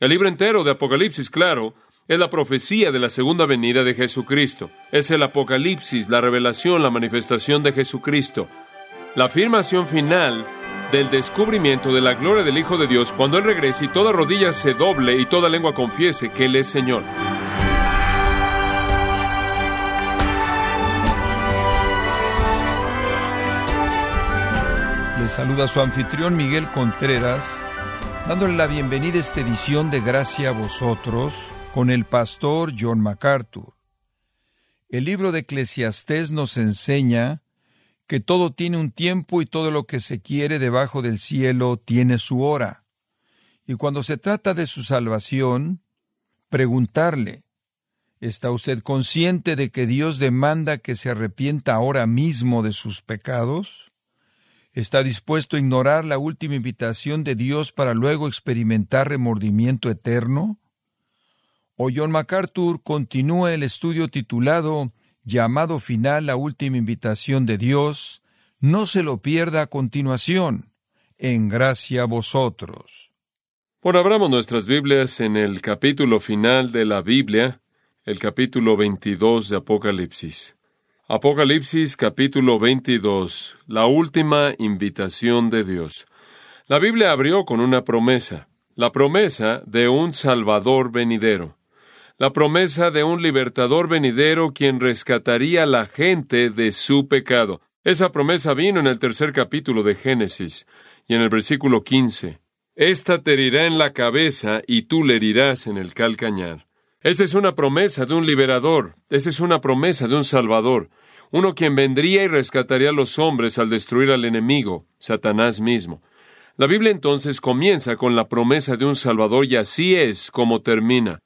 El libro entero de Apocalipsis, claro, es la profecía de la segunda venida de Jesucristo. Es el Apocalipsis, la revelación, la manifestación de Jesucristo. La afirmación final del descubrimiento de la gloria del Hijo de Dios cuando Él regrese y toda rodilla se doble y toda lengua confiese que Él es Señor. Le saluda su anfitrión Miguel Contreras, dándole la bienvenida a esta edición de Gracia a vosotros con el pastor John MacArthur. El libro de Eclesiastés nos enseña que todo tiene un tiempo y todo lo que se quiere debajo del cielo tiene su hora. Y cuando se trata de su salvación, preguntarle, ¿está usted consciente de que Dios demanda que se arrepienta ahora mismo de sus pecados? ¿Está dispuesto a ignorar la última invitación de Dios para luego experimentar remordimiento eterno? O John MacArthur continúa el estudio titulado llamado final, la última invitación de Dios, no se lo pierda a continuación. En gracia a vosotros. Bueno, abramos nuestras Biblias en el capítulo final de la Biblia, el capítulo 22 de Apocalipsis. Apocalipsis capítulo 22, la última invitación de Dios. La Biblia abrió con una promesa, la promesa de un Salvador venidero la promesa de un libertador venidero quien rescataría a la gente de su pecado. Esa promesa vino en el tercer capítulo de Génesis y en el versículo 15. Esta te herirá en la cabeza y tú le herirás en el calcañar. Esa es una promesa de un liberador, esa es una promesa de un salvador, uno quien vendría y rescataría a los hombres al destruir al enemigo, Satanás mismo. La Biblia entonces comienza con la promesa de un salvador y así es como termina.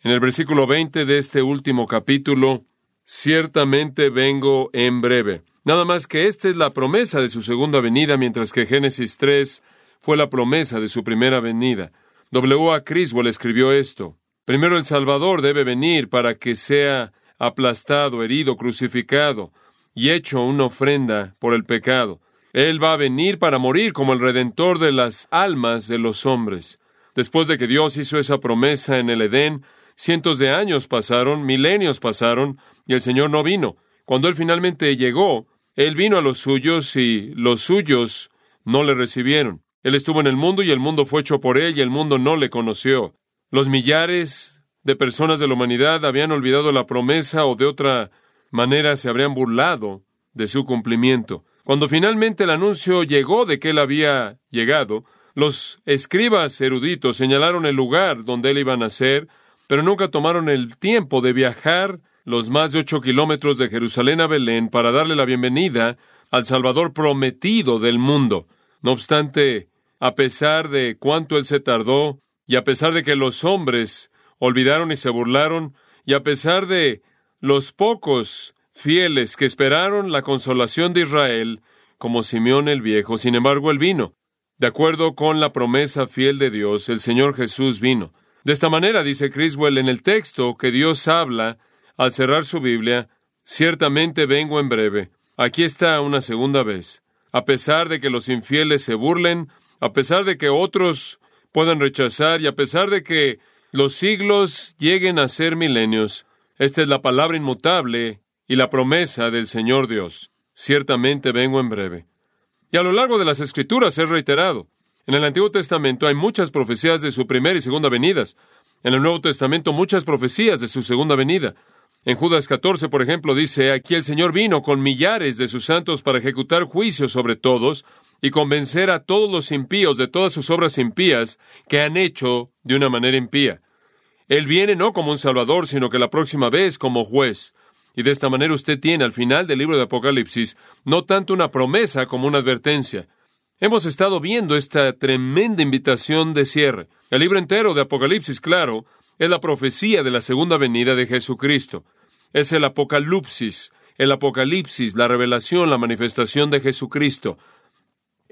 En el versículo 20 de este último capítulo, ciertamente vengo en breve. Nada más que esta es la promesa de su segunda venida, mientras que Génesis 3 fue la promesa de su primera venida. W. A. Criswell escribió esto. Primero el Salvador debe venir para que sea aplastado, herido, crucificado y hecho una ofrenda por el pecado. Él va a venir para morir como el redentor de las almas de los hombres. Después de que Dios hizo esa promesa en el Edén, Cientos de años pasaron, milenios pasaron, y el Señor no vino. Cuando Él finalmente llegó, Él vino a los suyos y los suyos no le recibieron. Él estuvo en el mundo y el mundo fue hecho por Él y el mundo no le conoció. Los millares de personas de la humanidad habían olvidado la promesa o de otra manera se habrían burlado de su cumplimiento. Cuando finalmente el anuncio llegó de que Él había llegado, los escribas eruditos señalaron el lugar donde Él iba a nacer, pero nunca tomaron el tiempo de viajar los más de ocho kilómetros de Jerusalén a Belén para darle la bienvenida al Salvador prometido del mundo. No obstante, a pesar de cuánto él se tardó, y a pesar de que los hombres olvidaron y se burlaron, y a pesar de los pocos fieles que esperaron la consolación de Israel, como Simeón el Viejo, sin embargo él vino. De acuerdo con la promesa fiel de Dios, el Señor Jesús vino. De esta manera, dice Criswell en el texto que Dios habla al cerrar su Biblia, ciertamente vengo en breve. Aquí está una segunda vez. A pesar de que los infieles se burlen, a pesar de que otros puedan rechazar y a pesar de que los siglos lleguen a ser milenios, esta es la palabra inmutable y la promesa del Señor Dios. Ciertamente vengo en breve. Y a lo largo de las Escrituras es reiterado. En el Antiguo Testamento hay muchas profecías de su primera y segunda venidas. En el Nuevo Testamento muchas profecías de su segunda venida. En Judas 14, por ejemplo, dice, aquí el Señor vino con millares de sus santos para ejecutar juicio sobre todos y convencer a todos los impíos de todas sus obras impías que han hecho de una manera impía. Él viene no como un salvador, sino que la próxima vez como juez. Y de esta manera usted tiene al final del libro de Apocalipsis no tanto una promesa como una advertencia. Hemos estado viendo esta tremenda invitación de cierre. El libro entero de Apocalipsis, claro, es la profecía de la segunda venida de Jesucristo. Es el Apocalipsis, el Apocalipsis, la revelación, la manifestación de Jesucristo.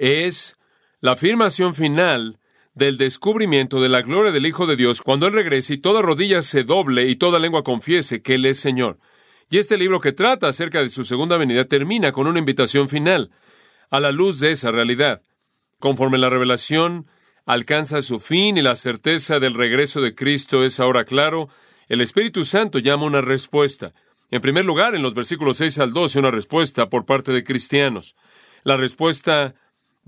Es la afirmación final del descubrimiento de la gloria del Hijo de Dios cuando Él regrese y toda rodilla se doble y toda lengua confiese que Él es Señor. Y este libro que trata acerca de su segunda venida termina con una invitación final a la luz de esa realidad. Conforme la revelación alcanza su fin y la certeza del regreso de Cristo es ahora claro, el Espíritu Santo llama una respuesta. En primer lugar, en los versículos 6 al 12, una respuesta por parte de cristianos. La respuesta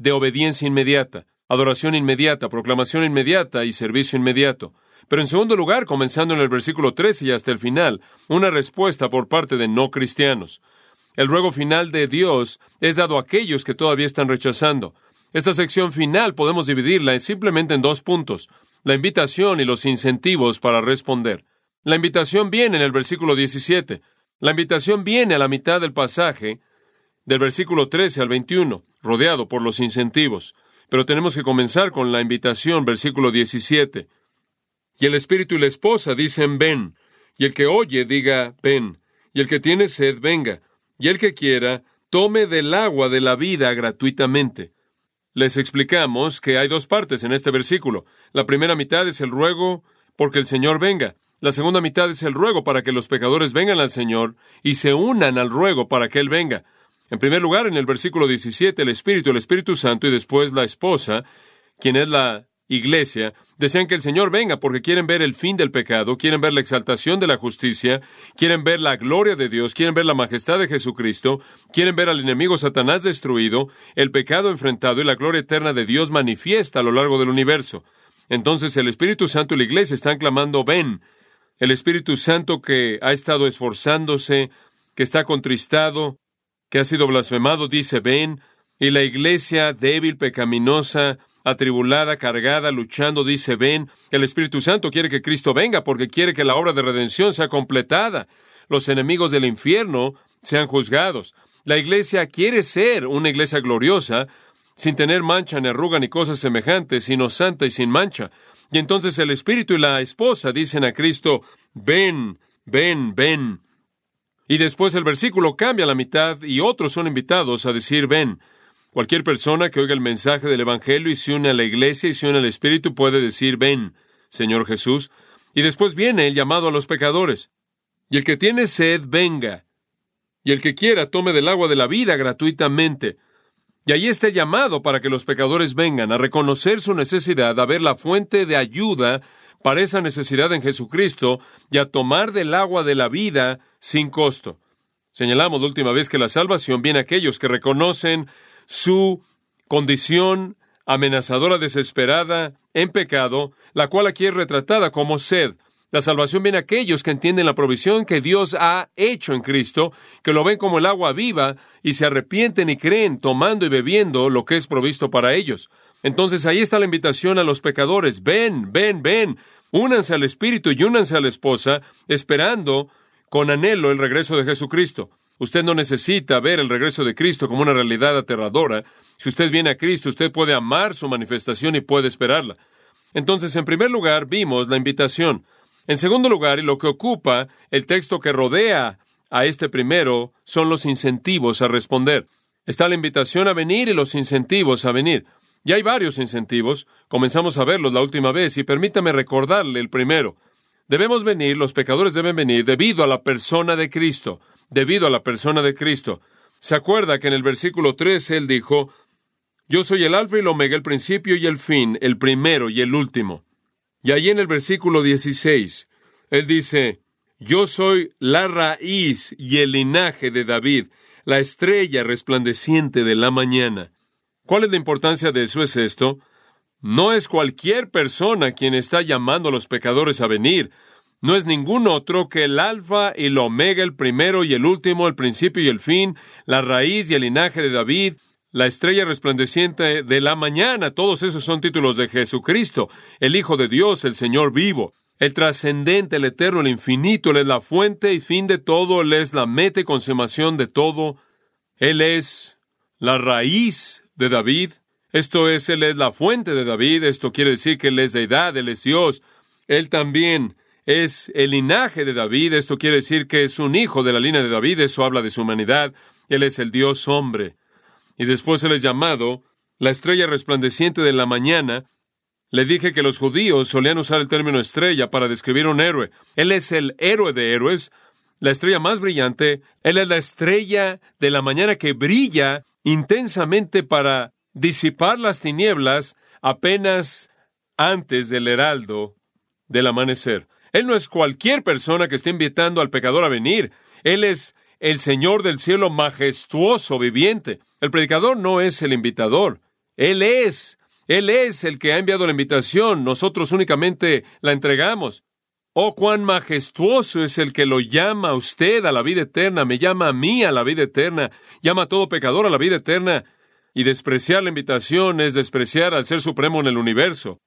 de obediencia inmediata, adoración inmediata, proclamación inmediata y servicio inmediato. Pero en segundo lugar, comenzando en el versículo 13 y hasta el final, una respuesta por parte de no cristianos. El ruego final de Dios es dado a aquellos que todavía están rechazando. Esta sección final podemos dividirla simplemente en dos puntos, la invitación y los incentivos para responder. La invitación viene en el versículo 17. La invitación viene a la mitad del pasaje, del versículo 13 al 21, rodeado por los incentivos. Pero tenemos que comenzar con la invitación, versículo 17. Y el espíritu y la esposa dicen, ven. Y el que oye diga, ven. Y el que tiene sed, venga y el que quiera, tome del agua de la vida gratuitamente. Les explicamos que hay dos partes en este versículo. La primera mitad es el ruego porque el Señor venga. La segunda mitad es el ruego para que los pecadores vengan al Señor y se unan al ruego para que Él venga. En primer lugar, en el versículo 17, el Espíritu, el Espíritu Santo y después la esposa, quien es la iglesia, desean que el Señor venga porque quieren ver el fin del pecado, quieren ver la exaltación de la justicia, quieren ver la gloria de Dios, quieren ver la majestad de Jesucristo, quieren ver al enemigo Satanás destruido, el pecado enfrentado y la gloria eterna de Dios manifiesta a lo largo del universo. Entonces el Espíritu Santo y la iglesia están clamando, ven. El Espíritu Santo que ha estado esforzándose, que está contristado, que ha sido blasfemado, dice, ven. Y la iglesia débil, pecaminosa, atribulada, cargada, luchando, dice, ven, el Espíritu Santo quiere que Cristo venga porque quiere que la obra de redención sea completada, los enemigos del infierno sean juzgados. La iglesia quiere ser una iglesia gloriosa, sin tener mancha ni arruga ni cosas semejantes, sino santa y sin mancha. Y entonces el Espíritu y la esposa dicen a Cristo, ven, ven, ven. Y después el versículo cambia a la mitad y otros son invitados a decir, ven. Cualquier persona que oiga el mensaje del Evangelio y se une a la iglesia y se une al Espíritu puede decir, ven, Señor Jesús. Y después viene el llamado a los pecadores. Y el que tiene sed, venga. Y el que quiera, tome del agua de la vida gratuitamente. Y ahí está el llamado para que los pecadores vengan a reconocer su necesidad, a ver la fuente de ayuda para esa necesidad en Jesucristo y a tomar del agua de la vida sin costo. Señalamos la última vez que la salvación viene a aquellos que reconocen su condición amenazadora, desesperada, en pecado, la cual aquí es retratada como sed. La salvación viene a aquellos que entienden la provisión que Dios ha hecho en Cristo, que lo ven como el agua viva y se arrepienten y creen tomando y bebiendo lo que es provisto para ellos. Entonces ahí está la invitación a los pecadores. Ven, ven, ven. Únanse al Espíritu y únanse a la esposa, esperando con anhelo el regreso de Jesucristo. Usted no necesita ver el regreso de Cristo como una realidad aterradora. Si usted viene a Cristo, usted puede amar su manifestación y puede esperarla. Entonces, en primer lugar, vimos la invitación. En segundo lugar, y lo que ocupa el texto que rodea a este primero, son los incentivos a responder. Está la invitación a venir y los incentivos a venir. Y hay varios incentivos. Comenzamos a verlos la última vez y permítame recordarle el primero. Debemos venir, los pecadores deben venir debido a la persona de Cristo debido a la persona de Cristo. ¿Se acuerda que en el versículo 3 él dijo, Yo soy el alfa y el omega, el principio y el fin, el primero y el último? Y ahí en el versículo 16, él dice, Yo soy la raíz y el linaje de David, la estrella resplandeciente de la mañana. ¿Cuál es la importancia de eso? Es esto. No es cualquier persona quien está llamando a los pecadores a venir, no es ningún otro que el alfa y el omega, el primero y el último, el principio y el fin, la raíz y el linaje de David, la estrella resplandeciente de la mañana, todos esos son títulos de Jesucristo, el Hijo de Dios, el Señor vivo, el trascendente, el eterno, el infinito, Él es la fuente y fin de todo, Él es la meta y consumación de todo, Él es la raíz de David, esto es, Él es la fuente de David, esto quiere decir que Él es deidad, Él es Dios, Él también es el linaje de David, esto quiere decir que es un hijo de la línea de David, eso habla de su humanidad, él es el Dios hombre. Y después él es llamado la estrella resplandeciente de la mañana. Le dije que los judíos solían usar el término estrella para describir un héroe. Él es el héroe de héroes, la estrella más brillante, él es la estrella de la mañana que brilla intensamente para disipar las tinieblas apenas antes del heraldo del amanecer. Él no es cualquier persona que esté invitando al pecador a venir. Él es el Señor del cielo majestuoso, viviente. El predicador no es el invitador. Él es. Él es el que ha enviado la invitación. Nosotros únicamente la entregamos. Oh, cuán majestuoso es el que lo llama a usted a la vida eterna, me llama a mí a la vida eterna, llama a todo pecador a la vida eterna. Y despreciar la invitación es despreciar al Ser Supremo en el universo.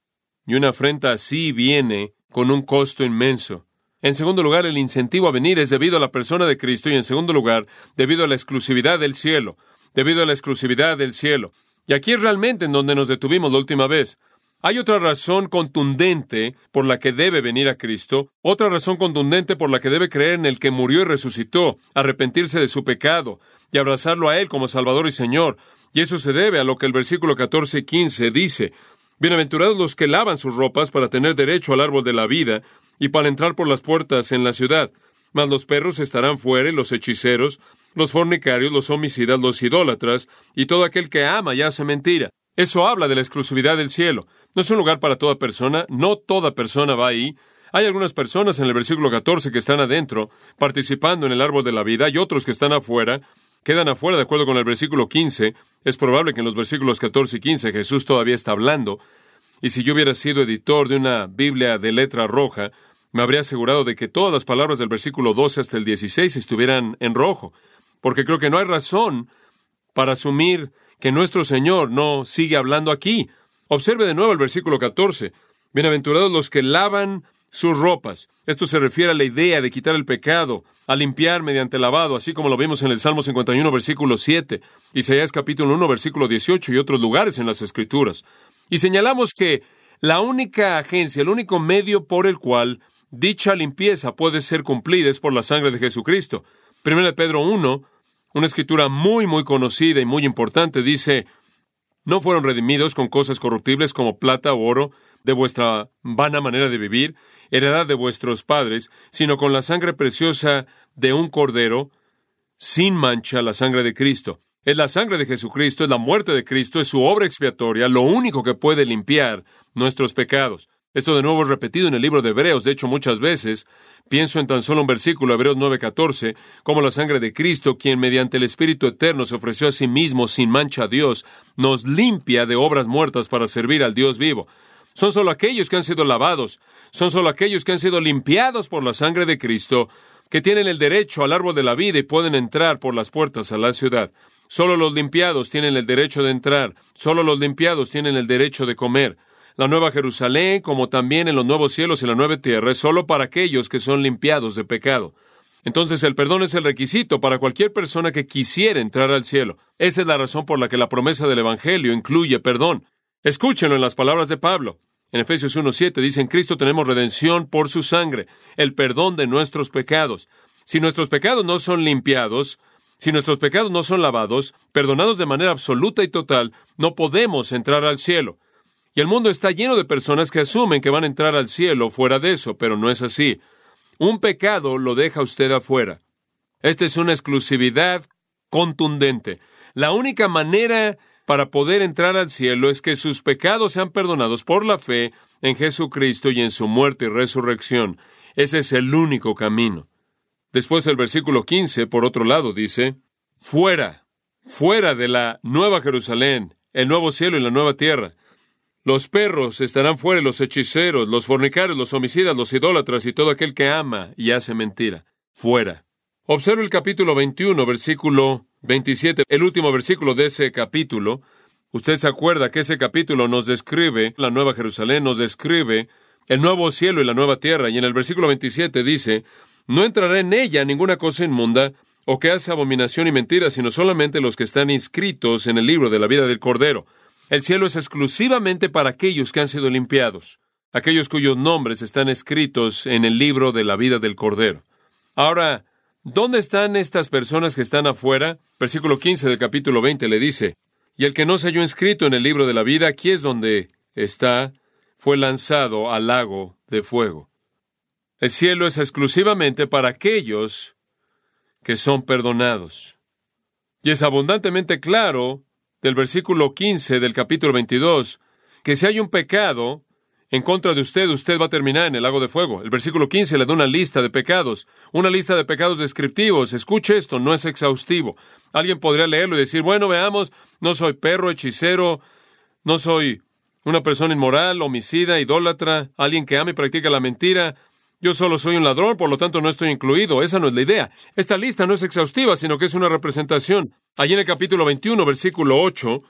Y una afrenta así viene con un costo inmenso. En segundo lugar, el incentivo a venir es debido a la persona de Cristo y en segundo lugar, debido a la exclusividad del cielo, debido a la exclusividad del cielo. Y aquí es realmente en donde nos detuvimos la última vez. Hay otra razón contundente por la que debe venir a Cristo, otra razón contundente por la que debe creer en el que murió y resucitó, arrepentirse de su pecado y abrazarlo a Él como Salvador y Señor. Y eso se debe a lo que el versículo 14 y 15 dice. Bienaventurados los que lavan sus ropas para tener derecho al árbol de la vida y para entrar por las puertas en la ciudad. Mas los perros estarán fuera los hechiceros, los fornicarios, los homicidas, los idólatras y todo aquel que ama y hace mentira. Eso habla de la exclusividad del cielo. No es un lugar para toda persona, no toda persona va ahí. Hay algunas personas en el versículo 14 que están adentro, participando en el árbol de la vida, y otros que están afuera, quedan afuera de acuerdo con el versículo 15. Es probable que en los versículos 14 y 15 Jesús todavía está hablando, y si yo hubiera sido editor de una Biblia de letra roja, me habría asegurado de que todas las palabras del versículo 12 hasta el 16 estuvieran en rojo, porque creo que no hay razón para asumir que nuestro Señor no sigue hablando aquí. Observe de nuevo el versículo 14. Bienaventurados los que lavan sus ropas. Esto se refiere a la idea de quitar el pecado, a limpiar mediante lavado, así como lo vimos en el Salmo 51, versículo 7, Isaías capítulo 1, versículo 18 y otros lugares en las Escrituras. Y señalamos que la única agencia, el único medio por el cual dicha limpieza puede ser cumplida es por la sangre de Jesucristo. Primero de Pedro 1 una escritura muy, muy conocida y muy importante dice, no fueron redimidos con cosas corruptibles como plata o oro de vuestra vana manera de vivir, heredad de vuestros padres, sino con la sangre preciosa de un cordero, sin mancha la sangre de Cristo. Es la sangre de Jesucristo, es la muerte de Cristo, es su obra expiatoria, lo único que puede limpiar nuestros pecados. Esto de nuevo es repetido en el libro de Hebreos, de hecho muchas veces. Pienso en tan solo un versículo, Hebreos 9:14, como la sangre de Cristo, quien mediante el Espíritu Eterno se ofreció a sí mismo sin mancha a Dios, nos limpia de obras muertas para servir al Dios vivo. Son solo aquellos que han sido lavados, son solo aquellos que han sido limpiados por la sangre de Cristo, que tienen el derecho al árbol de la vida y pueden entrar por las puertas a la ciudad. Solo los limpiados tienen el derecho de entrar, solo los limpiados tienen el derecho de comer la nueva Jerusalén, como también en los nuevos cielos y la nueva tierra, es solo para aquellos que son limpiados de pecado. Entonces el perdón es el requisito para cualquier persona que quisiera entrar al cielo. Esa es la razón por la que la promesa del Evangelio incluye perdón. Escúchenlo en las palabras de Pablo. En Efesios 1.7 dice, en Cristo tenemos redención por su sangre, el perdón de nuestros pecados. Si nuestros pecados no son limpiados, si nuestros pecados no son lavados, perdonados de manera absoluta y total, no podemos entrar al cielo. Y el mundo está lleno de personas que asumen que van a entrar al cielo fuera de eso, pero no es así. Un pecado lo deja usted afuera. Esta es una exclusividad contundente. La única manera para poder entrar al cielo es que sus pecados sean perdonados por la fe en Jesucristo y en su muerte y resurrección. Ese es el único camino. Después el versículo 15, por otro lado, dice, fuera, fuera de la nueva Jerusalén, el nuevo cielo y la nueva tierra. Los perros estarán fuera, los hechiceros, los fornicarios, los homicidas, los idólatras y todo aquel que ama y hace mentira. Fuera. Observe el capítulo 21, versículo 27, el último versículo de ese capítulo. Usted se acuerda que ese capítulo nos describe la Nueva Jerusalén, nos describe el nuevo cielo y la nueva tierra. Y en el versículo 27 dice, no entrará en ella ninguna cosa inmunda o que hace abominación y mentira, sino solamente los que están inscritos en el libro de la vida del Cordero. El cielo es exclusivamente para aquellos que han sido limpiados, aquellos cuyos nombres están escritos en el libro de la vida del Cordero. Ahora, ¿dónde están estas personas que están afuera? Versículo 15 del capítulo 20 le dice, y el que no se halló inscrito en el libro de la vida, aquí es donde está, fue lanzado al lago de fuego. El cielo es exclusivamente para aquellos que son perdonados. Y es abundantemente claro del versículo 15 del capítulo 22, que si hay un pecado, en contra de usted, usted va a terminar en el lago de fuego. El versículo 15 le da una lista de pecados, una lista de pecados descriptivos. Escuche esto, no es exhaustivo. Alguien podría leerlo y decir, bueno, veamos, no soy perro, hechicero, no soy una persona inmoral, homicida, idólatra, alguien que ama y practica la mentira. Yo solo soy un ladrón, por lo tanto no estoy incluido. Esa no es la idea. Esta lista no es exhaustiva, sino que es una representación. Allí en el capítulo 21, versículo 8,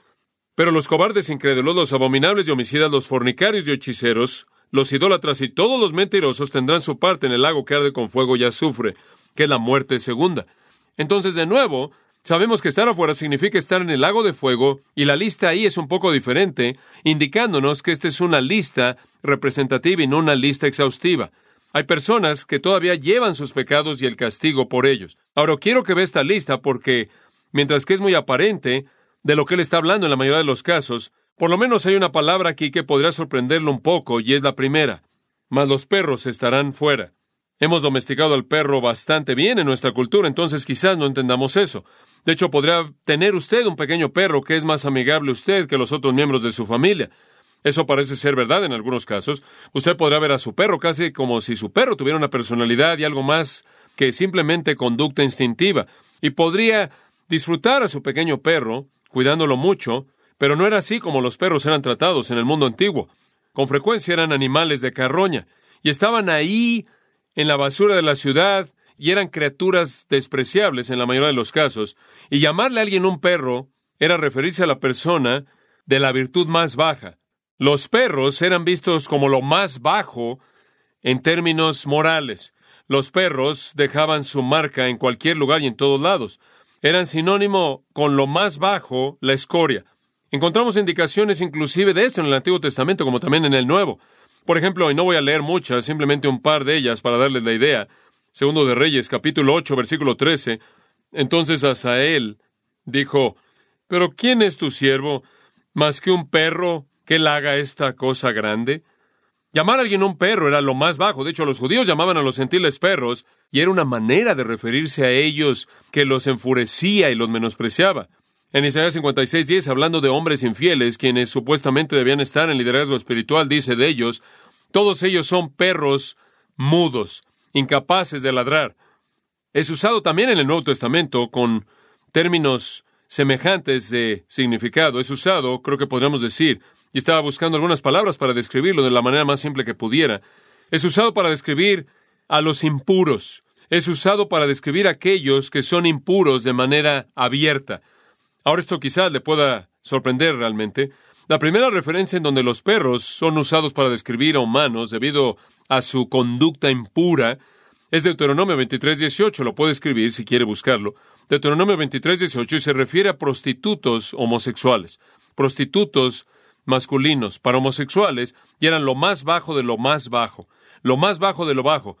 pero los cobardes incrédulos, los abominables y homicidas, los fornicarios y hechiceros, los idólatras y todos los mentirosos tendrán su parte en el lago que arde con fuego y azufre, que es la muerte segunda. Entonces, de nuevo, sabemos que estar afuera significa estar en el lago de fuego, y la lista ahí es un poco diferente, indicándonos que esta es una lista representativa y no una lista exhaustiva. Hay personas que todavía llevan sus pecados y el castigo por ellos. Ahora quiero que vea esta lista porque, mientras que es muy aparente, de lo que él está hablando en la mayoría de los casos, por lo menos hay una palabra aquí que podría sorprenderlo un poco, y es la primera. Mas los perros estarán fuera. Hemos domesticado al perro bastante bien en nuestra cultura, entonces quizás no entendamos eso. De hecho, podría tener usted un pequeño perro que es más amigable usted que los otros miembros de su familia. Eso parece ser verdad en algunos casos. Usted podrá ver a su perro casi como si su perro tuviera una personalidad y algo más que simplemente conducta instintiva. Y podría disfrutar a su pequeño perro cuidándolo mucho, pero no era así como los perros eran tratados en el mundo antiguo. Con frecuencia eran animales de carroña, y estaban ahí en la basura de la ciudad, y eran criaturas despreciables en la mayoría de los casos, y llamarle a alguien un perro era referirse a la persona de la virtud más baja. Los perros eran vistos como lo más bajo en términos morales. Los perros dejaban su marca en cualquier lugar y en todos lados eran sinónimo con lo más bajo, la escoria. Encontramos indicaciones inclusive de esto en el Antiguo Testamento como también en el Nuevo. Por ejemplo, y no voy a leer muchas, simplemente un par de ellas para darles la idea. Segundo de Reyes, capítulo 8, versículo 13. Entonces Asael dijo, ¿Pero quién es tu siervo más que un perro que él haga esta cosa grande? Llamar a alguien un perro era lo más bajo. De hecho, los judíos llamaban a los gentiles perros, y era una manera de referirse a ellos que los enfurecía y los menospreciaba. En Isaías 56, hablando de hombres infieles, quienes supuestamente debían estar en liderazgo espiritual, dice de ellos, todos ellos son perros mudos, incapaces de ladrar. Es usado también en el Nuevo Testamento con términos semejantes de significado. Es usado, creo que podríamos decir, y estaba buscando algunas palabras para describirlo de la manera más simple que pudiera. Es usado para describir a los impuros. Es usado para describir a aquellos que son impuros de manera abierta. Ahora esto quizás le pueda sorprender realmente. La primera referencia en donde los perros son usados para describir a humanos debido a su conducta impura es Deuteronomio 23, 18. Lo puede escribir si quiere buscarlo. Deuteronomio 23, 18 y se refiere a prostitutos homosexuales. Prostitutos masculinos para homosexuales y eran lo más bajo de lo más bajo, lo más bajo de lo bajo.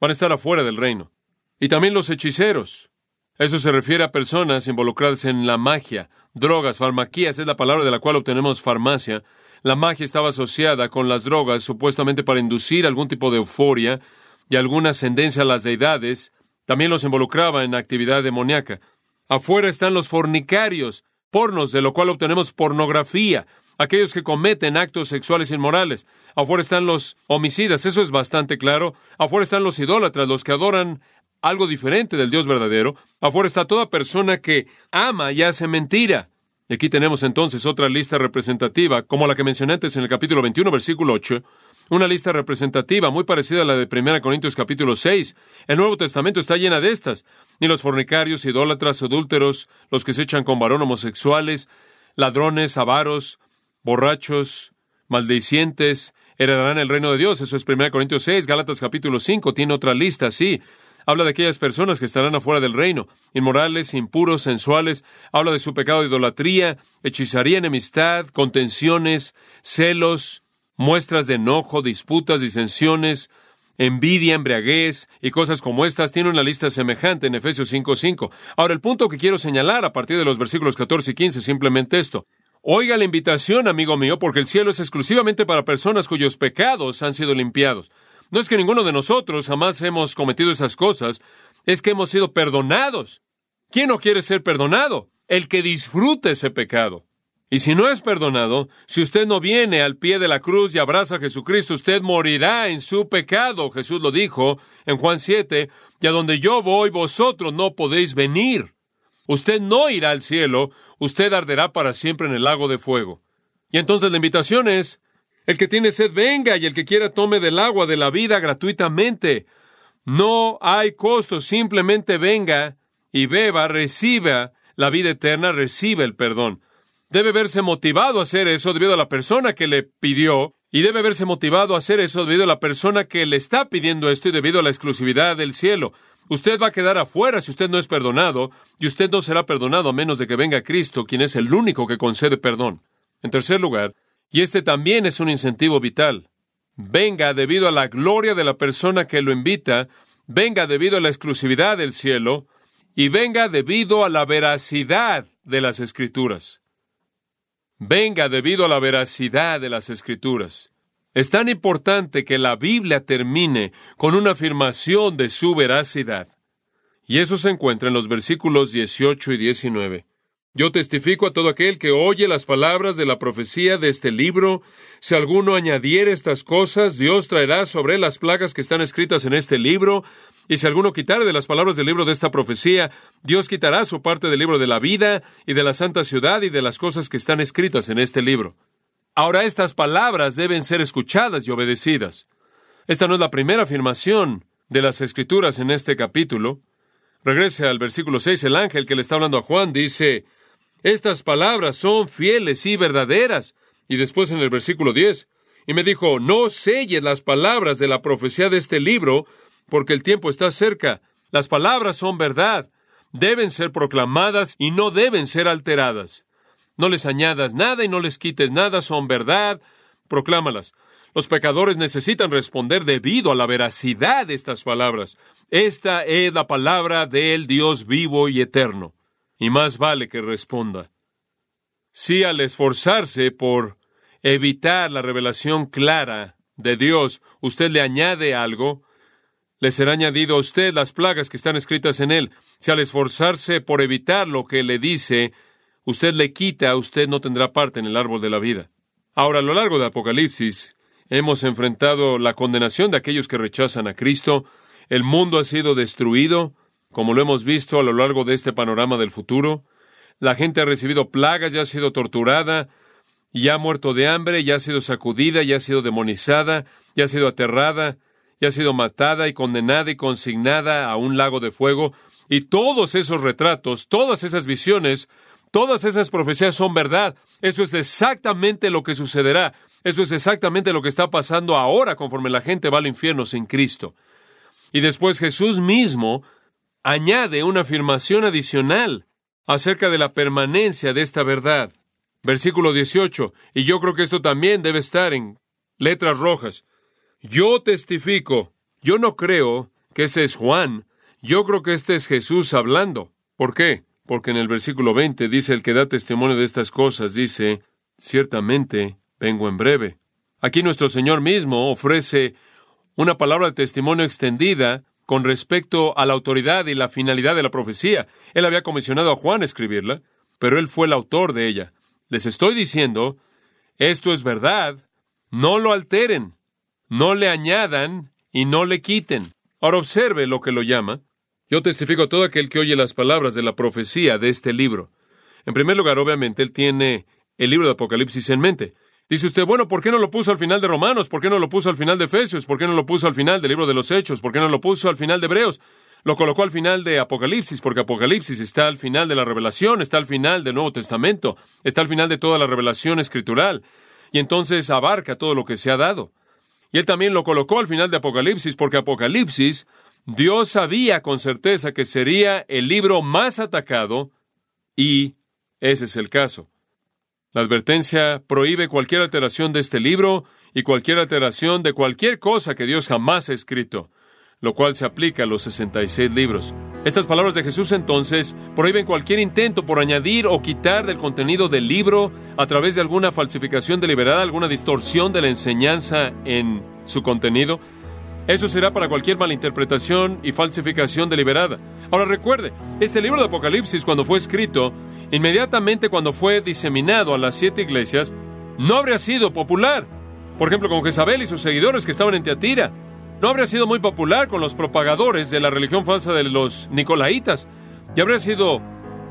Van a estar afuera del reino. Y también los hechiceros. Eso se refiere a personas involucradas en la magia, drogas, farmaquías, es la palabra de la cual obtenemos farmacia. La magia estaba asociada con las drogas, supuestamente para inducir algún tipo de euforia y alguna ascendencia a las deidades. También los involucraba en actividad demoníaca. Afuera están los fornicarios, pornos, de lo cual obtenemos pornografía, aquellos que cometen actos sexuales inmorales. Afuera están los homicidas, eso es bastante claro. Afuera están los idólatras, los que adoran algo diferente del Dios verdadero. Afuera está toda persona que ama y hace mentira. Y aquí tenemos entonces otra lista representativa, como la que mencioné antes en el capítulo 21, versículo 8. Una lista representativa muy parecida a la de 1 Corintios capítulo 6. El Nuevo Testamento está llena de estas. Ni los fornicarios, idólatras, adúlteros, los que se echan con varón homosexuales, ladrones, avaros, borrachos, maldicientes, heredarán el reino de Dios. Eso es 1 Corintios 6, Gálatas capítulo 5, tiene otra lista, sí. Habla de aquellas personas que estarán afuera del reino, inmorales, impuros, sensuales. Habla de su pecado de idolatría, hechizaría, enemistad, contenciones, celos, muestras de enojo, disputas, disensiones, envidia, embriaguez y cosas como estas. Tiene una lista semejante en Efesios 5.5. Ahora, el punto que quiero señalar a partir de los versículos 14 y 15 es simplemente esto. Oiga la invitación, amigo mío, porque el cielo es exclusivamente para personas cuyos pecados han sido limpiados. No es que ninguno de nosotros jamás hemos cometido esas cosas, es que hemos sido perdonados. ¿Quién no quiere ser perdonado? El que disfrute ese pecado. Y si no es perdonado, si usted no viene al pie de la cruz y abraza a Jesucristo, usted morirá en su pecado. Jesús lo dijo en Juan 7, y a donde yo voy, vosotros no podéis venir. Usted no irá al cielo, usted arderá para siempre en el lago de fuego. Y entonces la invitación es, el que tiene sed venga y el que quiera tome del agua de la vida gratuitamente. No hay costo, simplemente venga y beba, reciba la vida eterna, reciba el perdón. Debe verse motivado a hacer eso debido a la persona que le pidió y debe verse motivado a hacer eso debido a la persona que le está pidiendo esto y debido a la exclusividad del cielo. Usted va a quedar afuera si usted no es perdonado y usted no será perdonado a menos de que venga Cristo, quien es el único que concede perdón. En tercer lugar, y este también es un incentivo vital, venga debido a la gloria de la persona que lo invita, venga debido a la exclusividad del cielo y venga debido a la veracidad de las escrituras venga debido a la veracidad de las escrituras. Es tan importante que la Biblia termine con una afirmación de su veracidad. Y eso se encuentra en los versículos 18 y 19. Yo testifico a todo aquel que oye las palabras de la profecía de este libro. Si alguno añadiere estas cosas, Dios traerá sobre las plagas que están escritas en este libro. Y si alguno quitare de las palabras del libro de esta profecía, Dios quitará su parte del libro de la vida y de la santa ciudad y de las cosas que están escritas en este libro. Ahora estas palabras deben ser escuchadas y obedecidas. Esta no es la primera afirmación de las escrituras en este capítulo. Regrese al versículo 6, el ángel que le está hablando a Juan dice, estas palabras son fieles y verdaderas. Y después en el versículo 10, y me dijo, no selles las palabras de la profecía de este libro, porque el tiempo está cerca. Las palabras son verdad, deben ser proclamadas y no deben ser alteradas. No les añadas nada y no les quites nada, son verdad, proclámalas. Los pecadores necesitan responder debido a la veracidad de estas palabras. Esta es la palabra del Dios vivo y eterno. Y más vale que responda. Si al esforzarse por evitar la revelación clara de Dios, usted le añade algo, le será añadido a usted las plagas que están escritas en él. Si al esforzarse por evitar lo que le dice, usted le quita, usted no tendrá parte en el árbol de la vida. Ahora, a lo largo de Apocalipsis, hemos enfrentado la condenación de aquellos que rechazan a Cristo. El mundo ha sido destruido, como lo hemos visto a lo largo de este panorama del futuro. La gente ha recibido plagas, ya ha sido torturada, ya ha muerto de hambre, ya ha sido sacudida, ya ha sido demonizada, ya ha sido aterrada, y ha sido matada y condenada y consignada a un lago de fuego. Y todos esos retratos, todas esas visiones, todas esas profecías son verdad. Eso es exactamente lo que sucederá. Eso es exactamente lo que está pasando ahora conforme la gente va al infierno sin Cristo. Y después Jesús mismo añade una afirmación adicional acerca de la permanencia de esta verdad. Versículo 18. Y yo creo que esto también debe estar en letras rojas. Yo testifico, yo no creo que ese es Juan, yo creo que este es Jesús hablando. ¿Por qué? Porque en el versículo 20 dice el que da testimonio de estas cosas, dice, ciertamente vengo en breve. Aquí nuestro Señor mismo ofrece una palabra de testimonio extendida con respecto a la autoridad y la finalidad de la profecía. Él había comisionado a Juan a escribirla, pero él fue el autor de ella. Les estoy diciendo, esto es verdad, no lo alteren, no le añadan y no le quiten. Ahora observe lo que lo llama. Yo testifico a todo aquel que oye las palabras de la profecía de este libro. En primer lugar, obviamente, él tiene el libro de Apocalipsis en mente. Dice usted, bueno, ¿por qué no lo puso al final de Romanos? ¿Por qué no lo puso al final de Efesios? ¿Por qué no lo puso al final del libro de los Hechos? ¿Por qué no lo puso al final de Hebreos? Lo colocó al final de Apocalipsis, porque Apocalipsis está al final de la revelación, está al final del Nuevo Testamento, está al final de toda la revelación escritural, y entonces abarca todo lo que se ha dado. Y él también lo colocó al final de Apocalipsis, porque Apocalipsis, Dios sabía con certeza que sería el libro más atacado, y ese es el caso. La advertencia prohíbe cualquier alteración de este libro y cualquier alteración de cualquier cosa que Dios jamás ha escrito lo cual se aplica a los 66 libros. Estas palabras de Jesús entonces prohíben cualquier intento por añadir o quitar del contenido del libro a través de alguna falsificación deliberada, alguna distorsión de la enseñanza en su contenido. Eso será para cualquier malinterpretación y falsificación deliberada. Ahora recuerde, este libro de Apocalipsis cuando fue escrito, inmediatamente cuando fue diseminado a las siete iglesias, no habría sido popular. Por ejemplo, con Jezabel y sus seguidores que estaban en Teatira. No habría sido muy popular con los propagadores de la religión falsa de los Nicolaitas. Y habría sido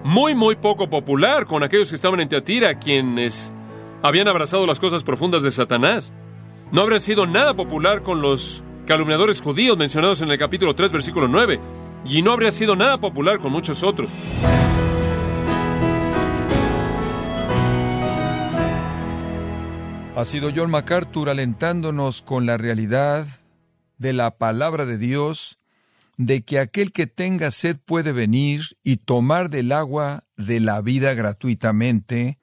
muy, muy poco popular con aquellos que estaban en Teatira, quienes habían abrazado las cosas profundas de Satanás. No habría sido nada popular con los calumniadores judíos mencionados en el capítulo 3, versículo 9, y no habría sido nada popular con muchos otros. Ha sido John MacArthur alentándonos con la realidad de la palabra de Dios, de que aquel que tenga sed puede venir y tomar del agua de la vida gratuitamente,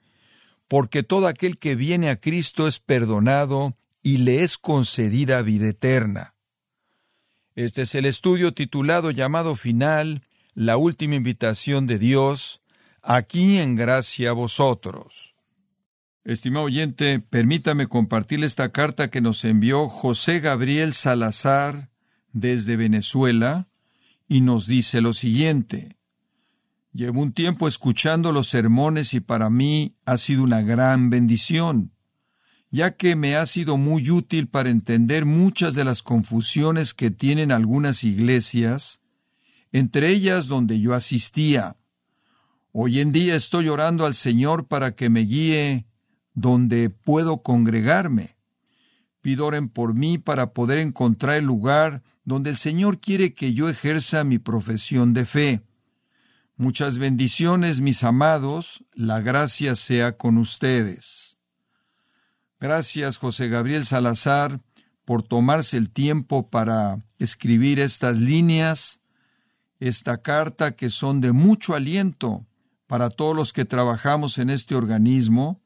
porque todo aquel que viene a Cristo es perdonado y le es concedida vida eterna. Este es el estudio titulado llamado final, la última invitación de Dios, aquí en gracia a vosotros. Estimado oyente, permítame compartir esta carta que nos envió José Gabriel Salazar desde Venezuela y nos dice lo siguiente. Llevo un tiempo escuchando los sermones y para mí ha sido una gran bendición ya que me ha sido muy útil para entender muchas de las confusiones que tienen algunas iglesias, entre ellas donde yo asistía. Hoy en día estoy orando al Señor para que me guíe donde puedo congregarme. Pido oren por mí para poder encontrar el lugar donde el Señor quiere que yo ejerza mi profesión de fe. Muchas bendiciones, mis amados, la gracia sea con ustedes. Gracias, José Gabriel Salazar, por tomarse el tiempo para escribir estas líneas, esta carta que son de mucho aliento para todos los que trabajamos en este organismo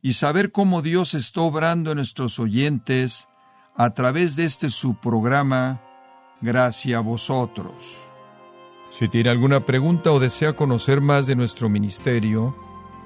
y saber cómo Dios está obrando en nuestros oyentes a través de este su programa, Gracias a vosotros. Si tiene alguna pregunta o desea conocer más de nuestro ministerio,